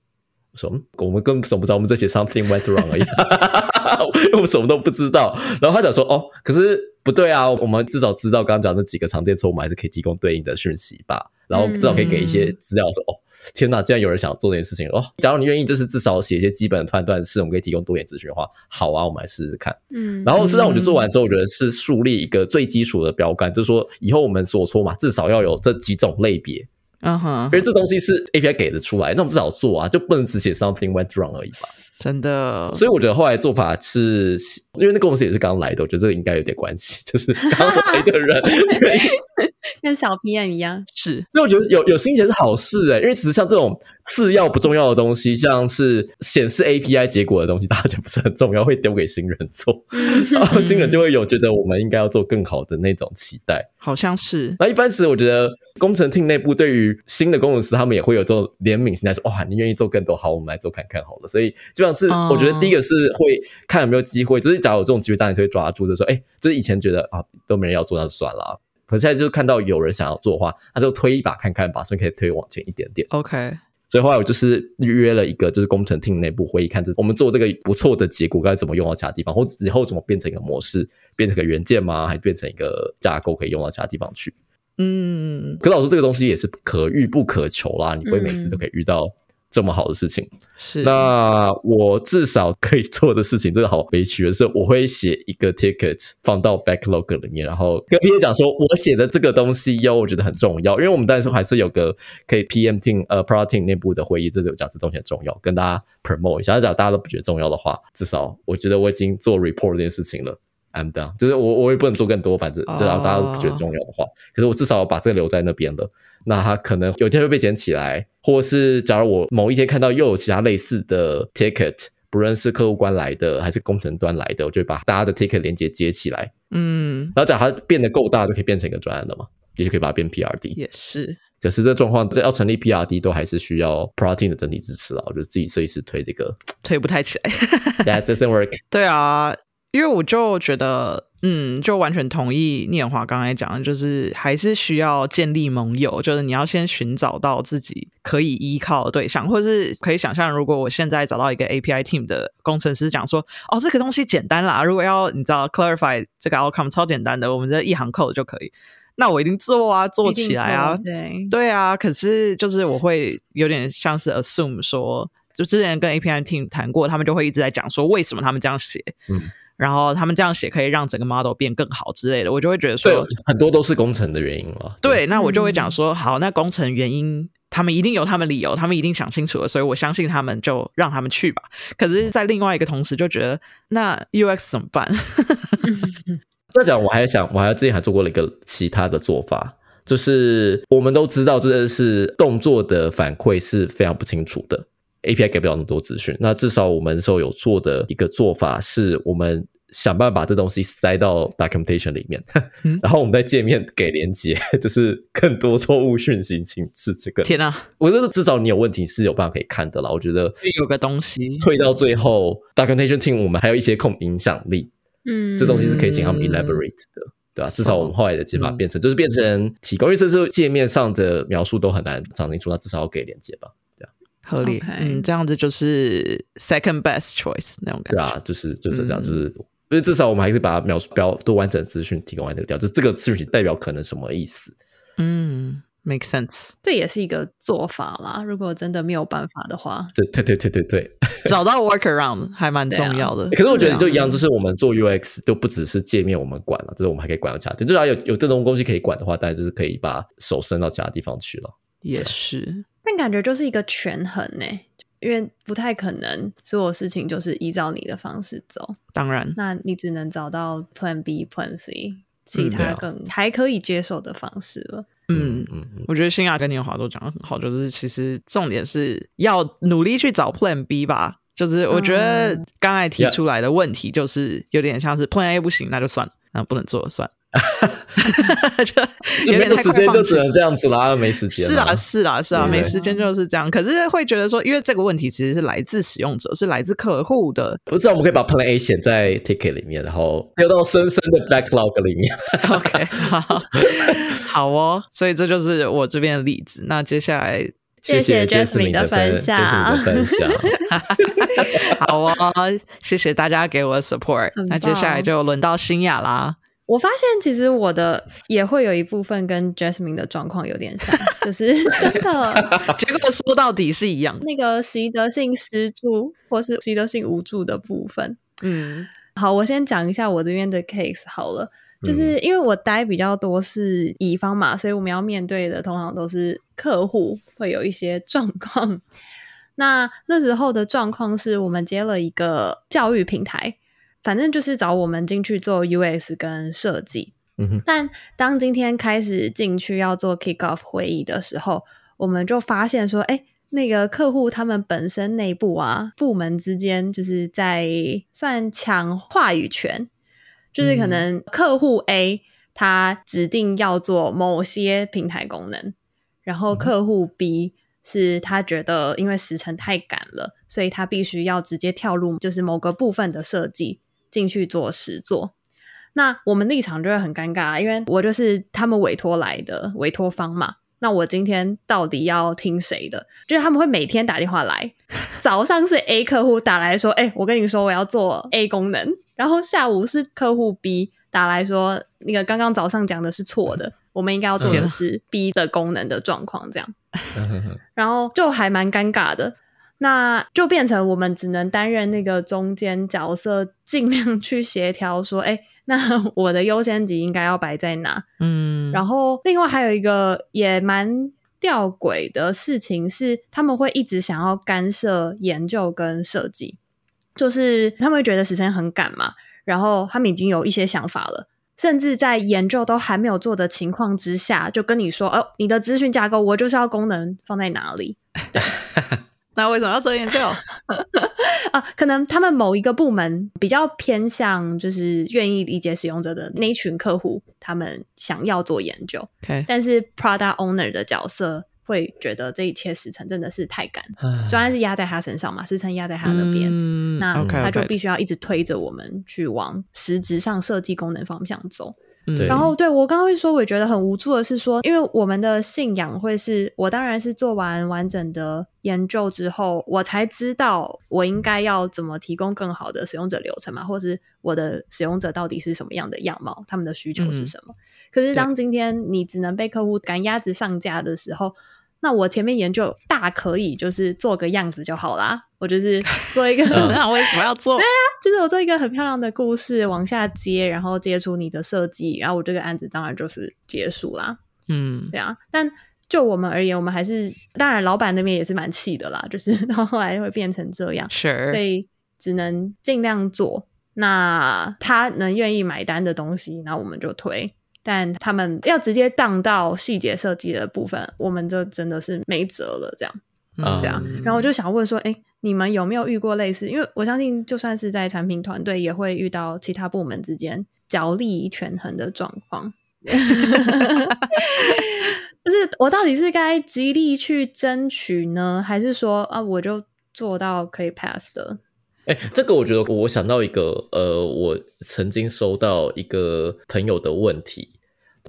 我说：“嗯我们根本什么不知道，我们在写 something went wrong 而已，因 <laughs> 为我们什么都不知道。”然后他讲说：“哦，可是不对啊，我们至少知道刚刚讲那几个常见错我们，还是可以提供对应的讯息吧。然后至少可以给一些资料说，哦，天哪，竟然有人想做这件事情哦！假如你愿意，就是至少写一些基本的判断式，我们可以提供多点资讯的话，好啊，我们来试试看。”嗯，然后事实上，我就做完之后，我觉得是树立一个最基础的标杆，就是说以后我们所说嘛，至少要有这几种类别，嗯哼因，为这东西是 API 给的出来，那我们至少做啊，就不能只写 something went wrong 而已吧。真的，所以我觉得后来做法是，因为那公司也是刚来的，我觉得这个应该有点关系，<laughs> 就是刚来的人 <laughs> 跟小 PM 一样，是。所以我觉得有有心结是好事哎、因为其实像这种次要不重要的东西，像是显示 API 结果的东西，大家就不是很重要，会丢给新人做，<laughs> 然后新人就会有觉得我们应该要做更好的那种期待。好像是，那一般是，我觉得工程 team 内部对于新的工程师，他们也会有这种怜悯心态，说：“哇，你愿意做更多，好，我们来做看看好了。”所以基本上是，哦。我觉得第一个是会看有没有机会，就是假如有这种机会，当然就会抓住，就说：“哎，就是以前觉得啊都没人要做，那就算了啊。”可是现在就是看到有人想要做的话，那就推一把看看吧，所以可以推往前一点点。OK，所以后来我就是预约了一个就是工程 team 内部会议，看这我们做这个不错的结果该怎么用到其他地方，或者以后怎么变成一个模式，变成个元件吗？还是变成一个架构可以用到其他地方去？嗯，可是老师这个东西也是可遇不可求啦，你不会每次都可以遇到这么好的事情。是，那我至少可以做的事情，真的好悲屈的是，我会写一个 ticket 放到 backlog 里面，然后跟 P A 讲说，我写的这个东西哟，我觉得很重要，因为我们当时还是有个可以 P M team 呃 product team 内部的会议，这就讲这东西很重要，跟大家 promote 一下。假如大家都不觉得重要的话，至少我觉得我已经做 report 这件事情了。I'm done，就是我我也不能做更多，反正只要大家都不觉得重要的话，可是我至少把这个留在那边了。那它可能有一天会被捡起来，或是假如我某一天看到又有其他类似的 ticket，不论是客户端来的还是工程端来的，我就把大家的 ticket 连接接起来，嗯，然后假如它变得够大，就可以变成一个专案了嘛，也就可以把它变 PRD。也是，可是这状况，这要成立 PRD 都还是需要 Protein 的整体支持啊。我觉得自己设计师推这个推不太起来。<laughs> That doesn't work。对啊，因为我就觉得，嗯，就完全同意念华刚才讲的，就是还是需要建立盟友，就是你要先寻找到自己可以依靠的对象，或是可以想象，如果我现在找到一个 API team 的工程师讲说，哦，这个东西简单啦，如果要你知道 clarify 这个 outcome 超简单的，我们这一行 code 就可以，那我一定做啊，做起来啊对，对啊，可是就是我会有点像是 assume 说，就之前跟 API team 谈过，他们就会一直在讲说为什么他们这样写，嗯，然后他们这样写可以让整个 model 变更好之类的，我就会觉得说，很多都是工程的原因了。对，那我就会嗯讲说，好，那工程原因。他们一定有他们理由，他们一定想清楚了，所以我相信他们，就让他们去吧。可是，在另外一个同时，就觉得那 UX 怎么办？<laughs> 再讲我还想，我还之前还做过了一个其他的做法，就是我们都知道，这是动作的反馈是非常不清楚的，API 给不了那么多资讯。那至少我们那时候有做的一个做法是，我们想办法把这东西塞到 documentation 里面，<laughs> 然后我们在界面给连接，<laughs> 就是更多错误讯息，请是这个。天啊，我觉得至少你有问题是有办法可以看的啦。我觉得有个东西退到最后，documentation team 我们还有一些控影响力，嗯，这东西是可以请他们 elaborate 的。对吧？至少我们后来的解法变成，就是变成提供，因为这是界面上的描述都很难讲清楚，那至少要给连接吧，合理，嗯，这样子就是 second best choice 那种感觉，对啊，就是就是这样，就是因为至少我们还是把描述标都完整资讯提供完这个调，就这个资讯代表可能什么意思？嗯。Make sense，这也是一个做法啦。如果真的没有办法的话，对对对对对对，找到 workaround <laughs> 还蛮重要的。可是我觉得就一样，就是我们做 UX 都不只是界面我们管了，就是我们还可以管到其他。至少有有这种东西可以管的话，当然就是可以把手伸到其他地方去了。也是，但感觉就是一个权衡呢，因为不太可能所有事情就是依照你的方式走。当然，那你只能找到 Plan B、Plan C，其他更还可以接受的方式了。嗯嗯，我觉得新亚跟年华都讲的很好，就是其实重点是要努力去找 Plan B 吧。就是我觉得刚才提出来的问题，就是有点像是 Plan A 不行，那就算了，那不能做算。<laughs> 就没有时间就只能这样子啦，没时间。是啦，是啦，是啊，没时间就是这样。可是会觉得说，因为这个问题其实是来自使用者，是来自客户的。不知道我们可以把 Plan A 写在 Ticket 里面，然后丢到深深的 Backlog 里面。<laughs> OK，好，好哦。所以这就是我这边的例子。那接下来，谢谢 Jasmine 的分享，分享。<laughs> 好哦，谢谢大家给我的 support。那接下来就轮到新雅啦。我发现其实我的也会有一部分跟 Jasmine 的状况有点像，就是 <laughs> 真的，<laughs> 结果说到底是一样。那个习得性失助或是习得性无助的部分，嗯，好，我先讲一下我这边的 case 好了，就是因为我待比较多是乙方嘛，所以我们要面对的通常都是客户会有一些状况。那那时候的状况是我们接了一个教育平台。反正就是找我们进去做 US 跟设计，嗯但当今天开始进去要做 kick off 会议的时候，我们就发现说，哎，那个客户他们本身内部啊，部门之间就是在算抢话语权，就是可能客户 A 他指定要做某些平台功能，然后客户 B 是他觉得因为时程太赶了，所以他必须要直接跳入就是某个部分的设计。进去做实做，那我们立场就会很尴尬，因为我就是他们委托来的委托方嘛。那我今天到底要听谁的？就是他们会每天打电话来，早上是 A 客户打来说：“哎，我跟你说我要做 A 功能。”然后下午是客户 B 打来说：“那个刚刚早上讲的是错的，我们应该要做的是 B 的功能的状况。”这样，然后就还蛮尴尬的。那就变成我们只能担任那个中间角色，尽量去协调说，哎，那 <laughs> 我的优先级应该要摆在哪？嗯，然后另外还有一个也蛮吊诡的事情是，他们会一直想要干涉研究跟设计，就是他们会觉得时间很赶嘛，然后他们已经有一些想法了，甚至在研究都还没有做的情况之下，就跟你说，哦，你的资讯架构我就是要功能放在哪里？对。<laughs> 那为什么要做研究？<laughs> 啊？可能他们某一个部门比较偏向，就是愿意理解使用者的那群客户，他们想要做研究。但是 product owner 的角色会觉得这一切时程真的是太赶，专案是压在他身上嘛，时程压在他那边，那他就必须要一直推着我们去往实质上设计功能方向走。然后，对我刚刚会说，我觉得很无助的是说，因为我们的信仰会是我当然是做完完整的研究之后，我才知道我应该要怎么提供更好的使用者流程嘛，或是我的使用者到底是什么样的样貌，他们的需求是什么。可是当今天你只能被客户赶鸭子上架的时候。那我前面研究大可以就是做个样子就好啦，我就是做一个，那 <laughs> 为什么要做？对啊，就是我做一个很漂亮的故事往下接，然后接出你的设计，然后我这个案子当然就是结束啦。嗯，对啊。但就我们而言，我们还是当然老板那边也是蛮气的啦，就是 <laughs> 到后来会变成这样，是，所以只能尽量做。那他能愿意买单的东西，那我们就推。但他们要直接当到细节设计的部分，我们就真的是没辙了。这样，嗯对啊。然后我就想问说，哎，你们有没有遇过类似？因为我相信，就算是在产品团队，也会遇到其他部门之间角力权衡的状况。<laughs> 就是我到底是该极力去争取呢，还是说啊，我就做到可以 pass 的？哎，这个我觉得我想到一个，呃，我曾经收到一个朋友的问题。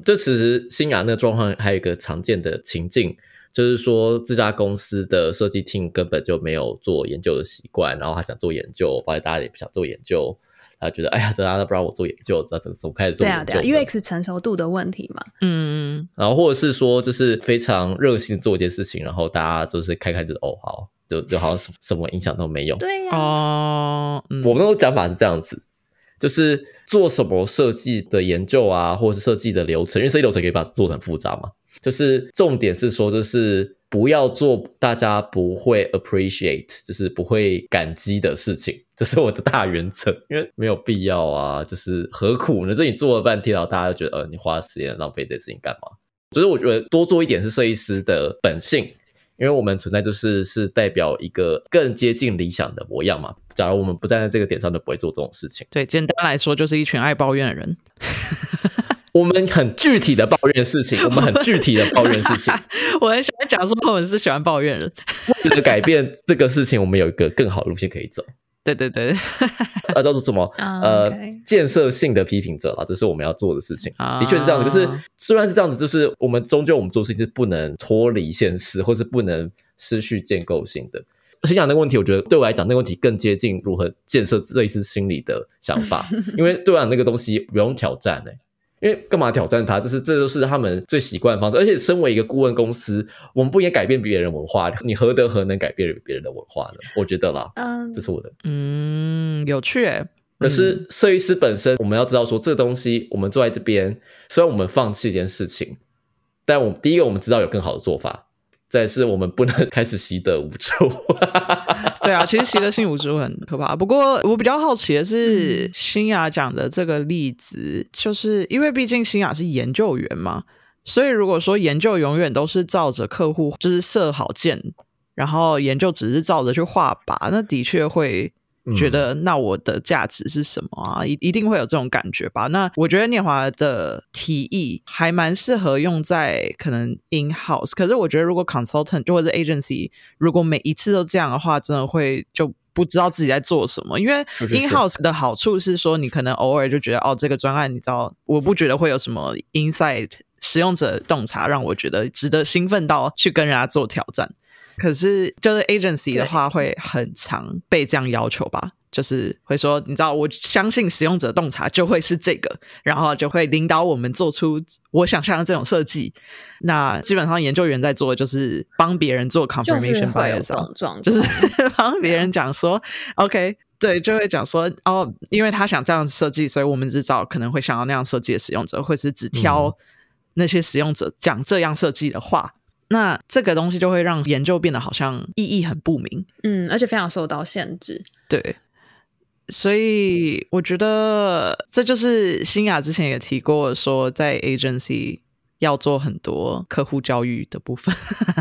这其实新雅那状况还有一个常见的情境，就是说这家公司的设计 team 根本就没有做研究的习惯，然后他想做研究，发现大家也不想做研究，他觉得哎呀，大家都不让我做研究，这怎么怎么开始做对啊，研究对啊的？，UX 成熟度的问题嘛。嗯，然后或者是说，就是非常热心做一件事情，然后大家就是看看就是哦好，就就好像什什么影响都没有。对呀、哦，嗯我们的讲法是这样子，就是做什么设计的研究啊，或者是设计的流程，因为设计流程可以把它做得很复杂嘛。就是重点是说，就是不要做大家不会 appreciate，就是不会感激的事情，<laughs> 这是我的大原则。因为没有必要啊，就是何苦呢？这你做了半天，然后大家就觉得，呃，你花时间浪费这事情干嘛？所以我觉得多做一点是设计师的本性，因为我们存在就是是代表一个更接近理想的模样嘛。假如我们不站在这个点上，就不会做这种事情。对，简单来说就是一群爱抱怨的人。<laughs> 我们很具体的抱怨事情，<laughs> 我们很具体的抱怨事情，<laughs> 我很喜欢讲说我们是喜欢抱怨人。就是改变这个事情，我们有一个更好的路线可以走。对 <laughs> 对对，呃，叫做什么？啊呃建设性的批评者啦，这是我们要做的事情。啊的确是这样子，可是虽然是这样子，就是我们终究我们做事情是不能脱离现实，或是不能失去建构性的。先讲那个问题，我觉得对我来讲，那个问题更接近如何建设类似心理的想法，因为对我讲那个东西不用挑战哎、因为干嘛挑战他？就是这都是他们最习惯的方式，而且身为一个顾问公司，我们不应该改变别人文化，你何德何能改变别人的文化呢？我觉得啦，嗯这，是我的。嗯，有趣诶。可是设计师本身，我们要知道说，这个东西我们坐在这边，虽然我们放弃一件事情，但我们第一个我们知道有更好的做法，再来是我们不能开始习得无助。<laughs> <laughs> 对啊，其实习得性无助很可怕。不过我比较好奇的是，新雅讲的这个例子，就是因为毕竟新雅是研究员嘛，所以如果说研究永远都是照着客户就是设好件，然后研究只是照着去画靶，那的确会。觉得那我的价值是什么啊？一一定会有这种感觉吧？那我觉得念华的提议还蛮适合用在可能 in house，可是我觉得如果 consultant 就或者 agency，如果每一次都这样的话，真的会就不知道自己在做什么。因为是是 in house 的好处是说，你可能偶尔就觉得哦，这个专案你知道，我不觉得会有什么 insight 使用者洞察让我觉得值得兴奋到去跟人家做挑战。可是就是 agency 的话，会很常被这样要求吧？就是会说，你知道，我相信使用者洞察就会是这个，然后就会领导我们做出我想象的这种设计。那基本上研究员在做的就是帮别人做 confirmation 就是帮别人讲说，OK，对，就会讲说，哦，因为他想这样设计，所以我们只找可能会想要那样设计的使用者，或是只挑那些使用者讲这样设计的话。那这个东西就会让研究变得好像意义很不明，嗯，而且非常受到限制。对，所以我觉得这就是新雅之前也提过，说在 agency 要做很多客户教育的部分，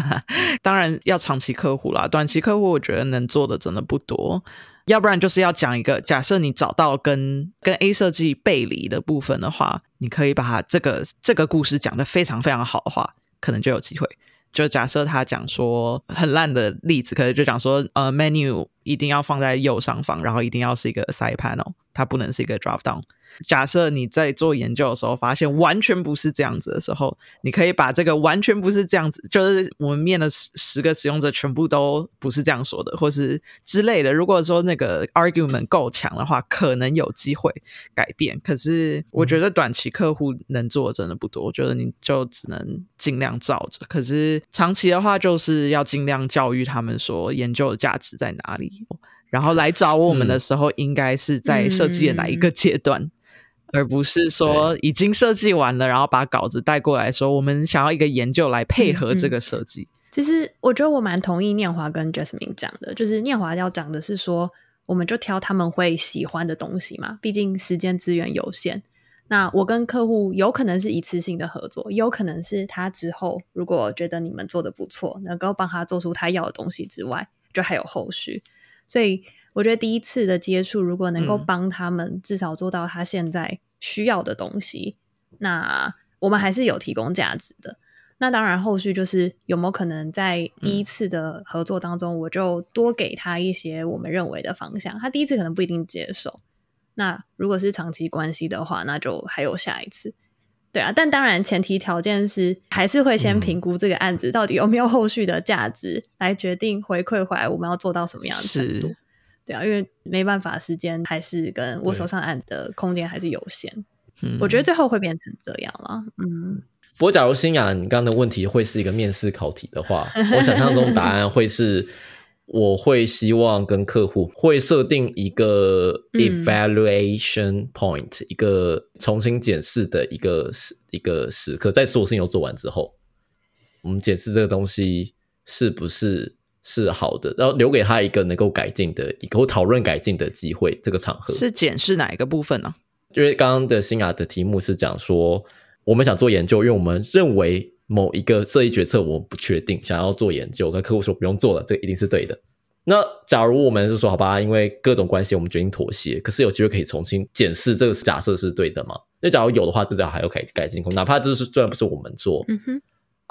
<laughs> 当然要长期客户啦，短期客户我觉得能做的真的不多。要不然就是要讲一个，假设你找到跟跟 A 设计背离的部分的话，你可以把它这个这个故事讲得非常非常好的话，可能就有机会。就假设他讲说很烂的例子，可能就讲说呃 menu 一定要放在右上方，然后一定要是一个 side panel，它不能是一个 drop down。假设你在做研究的时候发现完全不是这样子的时候，你可以把这个完全不是这样子，就是我们面的十十个使用者全部都不是这样说的，或是之类的。如果说那个 argument 够强的话，可能有机会改变。可是我觉得短期客户能做的真的不多，我觉得你就只能尽量照着。可是长期的话，就是要尽量教育他们说研究的价值在哪里，然后来找我们的时候，应该是在设计的哪一个阶段。而不是说已经设计完了，然后把稿子带过来说，我们想要一个研究来配合这个设计。其实我觉得我蛮同意念华跟 Jasmine 讲的，就是念华要讲的是说，我们就挑他们会喜欢的东西嘛，毕竟时间资源有限。那我跟客户有可能是一次性的合作，有可能是他之后如果觉得你们做的不错，能够帮他做出他要的东西之外，就还有后续。所以我觉得第一次的接触，如果能够帮他们至少做到他现在需要的东西，那我们还是有提供价值的。那当然，后续就是有没有可能在第一次的合作当中，我就多给他一些我们认为的方向。他第一次可能不一定接受。那如果是长期关系的话，那就还有下一次。对啊，但当然前提条件是还是会先评估这个案子到底有没有后续的价值，来决定回馈回来我们要做到什么样的程度。对啊，因为没办法，时间还是跟我手上案子的空间还是有限。嗯，我觉得最后会变成这样了。嗯。不过，假如新雅，你刚刚的问题会是一个面试考题的话，我想象中答案会是：我会希望跟客户会设定一个 evaluation point，一个重新检视的一个时一个时刻，在所有事情都做完之后，我们检视这个东西是不是是好的，然后留给他一个能够改进的一个讨论改进的机会。这个场合是检视哪一个部分呢？因为刚刚的新雅的题目是讲说。我们想做研究，因为我们认为某一个设计决策我们不确定，想要做研究，跟客户说不用做了，这一定是对的。那假如我们是说好吧，因为各种关系，我们决定妥协，可是有机会可以重新检视这个假设是对的吗？那假如有的话，至少还有改改进空哪怕就是虽然不是我们做，嗯哼，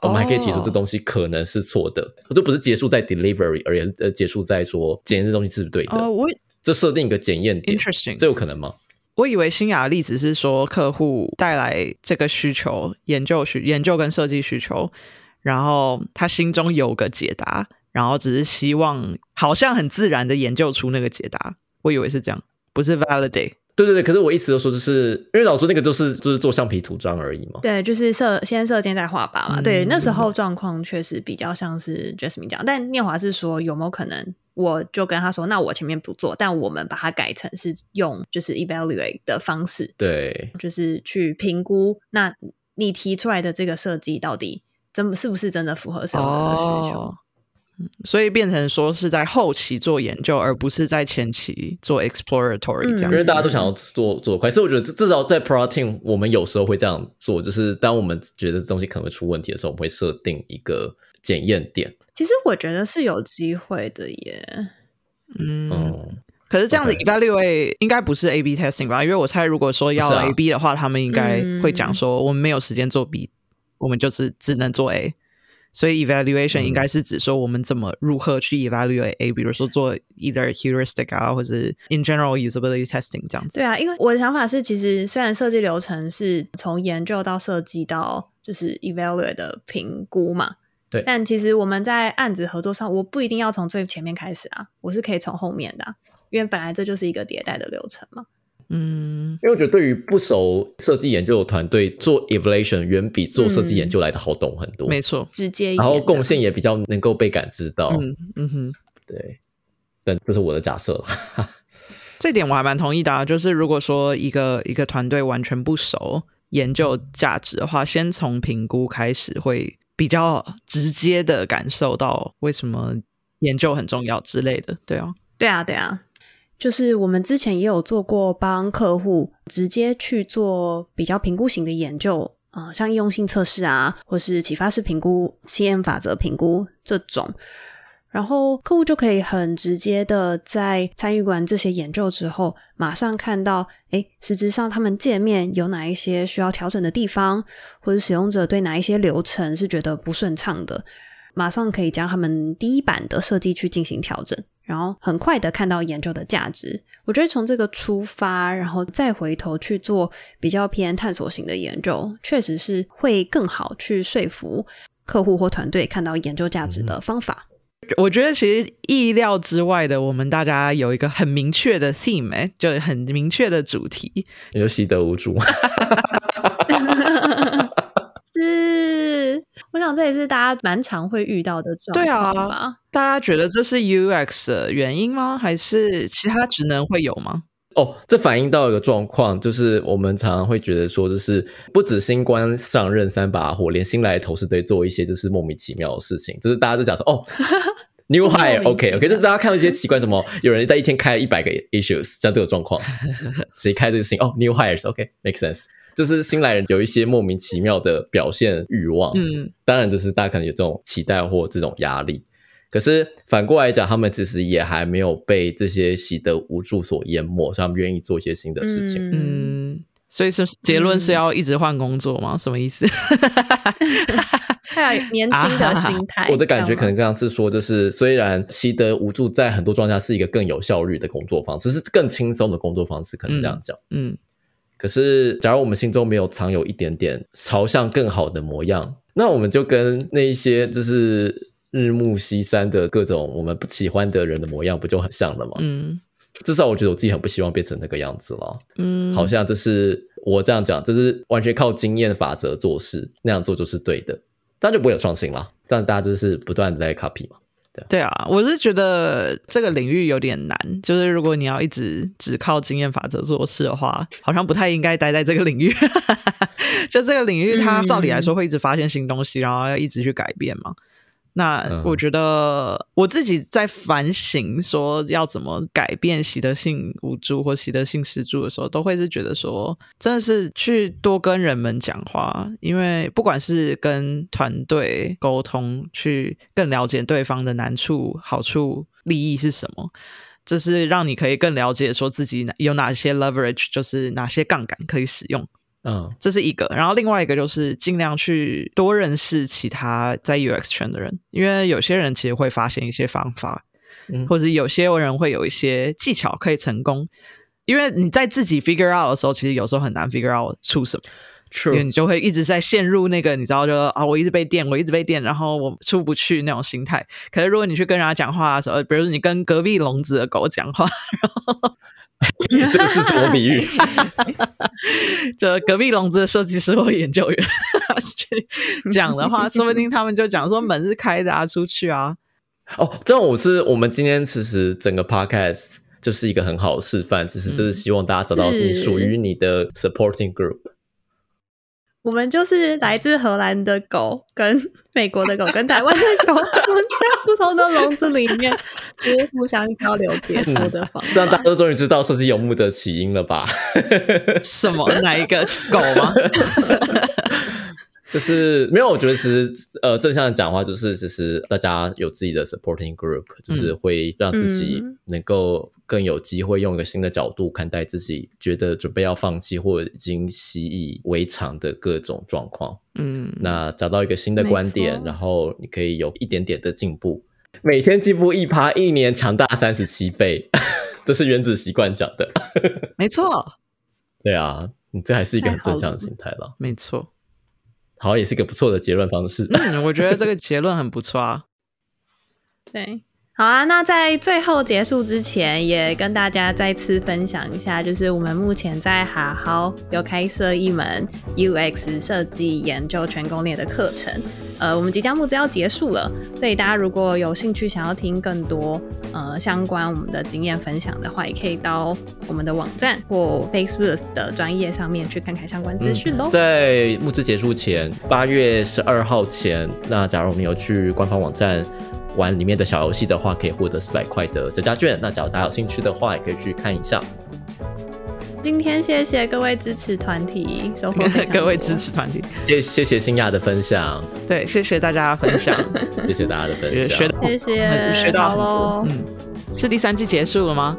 我们还可以提出这东西可能是错的，这不是结束在 delivery，而言呃结束在说检验这东西是不是对的。哦，我这设定一个检验点，这有可能吗？我以为新雅的例子是说客户带来这个需求，研究需研究跟设计需求，然后他心中有个解答，然后只是希望好像很自然的研究出那个解答。我以为是这样，不是 validate。对对对，可是我一直都说，就是因为老师那个就是就是做橡皮图章而已嘛。对，就是设先设箭再画靶嘛。对，那时候状况确实比较像是 Jasmine 讲，但念华是说有没有可能？我就跟他说，那我前面不做，但我们把它改成是用就是 evaluate 的方式，对，就是去评估，那你提出来的这个设计到底真是不是真的符合使用者的需求？所以变成说是在后期做研究，而不是在前期做 exploratory 这样。因为大家都想要做做快，所以我觉得至少在 protein，我们有时候会这样做，就是当我们觉得东西可能会出问题的时候，我们会设定一个检验点。其实我觉得是有机会的耶，嗯，可是这样子 evaluate 应该不是 A B testing 吧？因为我猜如果说要 A B 的话，他们应该会讲说我们没有时间做 B，我们就是只能做 A，所以 evaluation 应该是指说我们怎么如何去 evaluate A，比如说做 either heuristic 啊，或者 in general usability testing 这样子。对啊，因为我的想法是，其实虽然设计流程是从研究到设计到就是 evaluate 的评估嘛。对，但其实我们在案子合作上，我不一定要从最前面开始啊，我是可以从后面的，因为本来这就是一个迭代的流程嘛。嗯，因为我觉得对于不熟设计研究的团队做 evaluation 远比做设计研究来的好懂很多，没错，直接，然后贡献也比较能够被感知到。嗯嗯哼，对，但这是我的假设，<laughs> 这点我还蛮同意的，啊就是如果说一个一个团队完全不熟研究价值的话，先从评估开始会。比较直接的感受到为什么研究很重要之类的，对啊，对啊，对啊，就是我们之前也有做过帮客户直接去做比较评估型的研究，啊，像应用性测试啊，或是启发式评估、CM 法则评估这种。然后客户就可以很直接的在参与完这些研究之后，马上看到，哎，实质上他们界面有哪一些需要调整的地方，或者使用者对哪一些流程是觉得不顺畅的，马上可以将他们第一版的设计去进行调整，然后很快的看到研究的价值。我觉得从这个出发，然后再回头去做比较偏探索型的研究，确实是会更好去说服客户或团队看到研究价值的方法。我觉得其实意料之外的，我们大家有一个很明确的 theme，就很明确的主题，也就习得无助。<laughs> 是，我想这也是大家蛮常会遇到的状况。对啊，大家觉得这是 UX 的原因吗？还是其他职能会有吗？哦，这反映到一个状况，就是我们常常会觉得说，就是不止新官上任三把火，连新来的同事都做一些就是莫名其妙的事情。就是大家都讲说，哦，<laughs> new hire，OK，OK，就是大家看到一些奇怪什么，有人在一天开了一百个 issues，像这个状况，谁开这个事情？哦，new hires，OK，make sense。就是新来人有一些莫名其妙的表现欲望，嗯，当然就是大家可能有这种期待或这种压力。可是反过来讲，他们其实也还没有被这些习得无助所淹没，所以他们愿意做一些新的事情。嗯，嗯，所以是结论是要一直换工作吗？什么意思？<laughs> 还有年轻的心态。<laughs> 我的感觉可能这样是说，就是虽然习得无助在很多状态下是一个更有效率的工作方式，是更轻松的工作方式，可能这样讲。嗯可是，假如我们心中没有藏有一点点朝向更好的模样，那我们就跟那一些就是日暮西山的各种我们不喜欢的人的模样，不就很像了吗？嗯至少我觉得我自己很不希望变成那个样子了。嗯，好像就是我这样讲，就是完全靠经验法则做事，那样做就是对的，这样就不会有创新了。这样大家就是不断的在 copy 嘛。对啊，我是觉得这个领域有点难，就是如果你要一直只靠经验法则做事的话，好像不太应该待在这个领域。<laughs> 就这个领域，它照理来说会一直发现新东西，然后要一直去改变嘛。那嗯我觉得我自己在反省说要怎么改变习得性无助或习得性失助的时候，都会是觉得说，真的是去多跟人们讲话，因为不管是跟团队沟通，去更了解对方的难处、好处、利益是什么。这是让你可以更了解说自己哪有哪些 leverage，就是哪些杠杆可以使用。嗯。这是一个，然后另外一个就是尽量去多认识其他在 UX 圈的人，因为有些人其实会发现一些方法，嗯。或者有些人会有一些技巧可以成功。因为你在自己 figure out 的时候，其实有时候很难 figure out 出什么，因为你就会一直在陷入那个你知道就啊，我一直被电，我一直被电，然后我出不去那种心态。可是如果你去跟人家讲话的时候，比如说你跟隔壁笼子的狗讲话，<laughs> 这个是什么比喻？<laughs> 这隔壁笼子的设计师或研究员 <laughs> 去讲的话，说不定他们就讲说门是开的啊，出去啊。哦，这种我是我们今天其实整个 podcast 就是一个很好的示范，只是就是希望大家找到你是属于你的 supporting group。我们就是来自荷兰的狗，跟 <laughs> 美国的狗，跟台湾的狗，我们在不同的笼子里面，就是互相交流解说的方这样 <laughs> 大家法。都终于知道设计游牧的起因了吧？<laughs> 什么？哪一个狗吗？就是没有，我觉得其实呃正向的讲话就是，其实大家有自己的 supporting group，就是会让自己嗯能够更有机会用一个新的角度看待自己觉得准备要放弃或者已经习以为常的各种状况。嗯，那找到一个新的观没点，然后你可以有一点点的进步，每天进步一趴，一年强大三十七倍，<laughs> 这是原子习惯讲的。<laughs> 没错，对啊，你这还是一个很正向的心态了，没错。好，也是一个不错的结论方式。嗯，我觉得这个结论很不错啊。<laughs> 对，好啊。那在最后结束之前，也跟大家再次分享一下，就是我们目前在好好有开设一门 UX 设计研究全攻略的课程。呃，我们即将募资要结束了，所以大家如果有兴趣想要听更多呃相关我们的经验分享的话，也可以到我们的网站或 Facebook 的专业上面去看看相关资讯喽。在募资结束前，八月十二号前，那假如我们有去官方网站玩里面的小游戏的话，可以获得四百块的折价券。那假如大家有兴趣的话，也可以去看一下。今天谢谢各位支持团体，收获非常 <laughs> 各位支持团体，谢谢谢新亚的分享，对，谢谢大家分享，<laughs> 谢谢大家的分享。谢谢很学到喽多。嗯，是第三季结束了吗？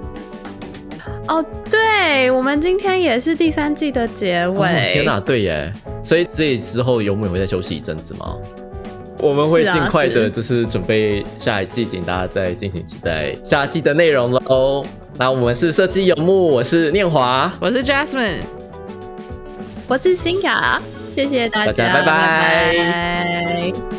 哦，对，我们今天也是第三季的结尾。哦天哪，对耶！所以这之后游牧也会再休息一阵子吗？我们会尽快的，就是准备下一季，请大家再敬请期待下季的内容喽。那我们是设计游牧，我是念华，我是 Jasmine。我是新雅，谢谢大大家拜拜。拜拜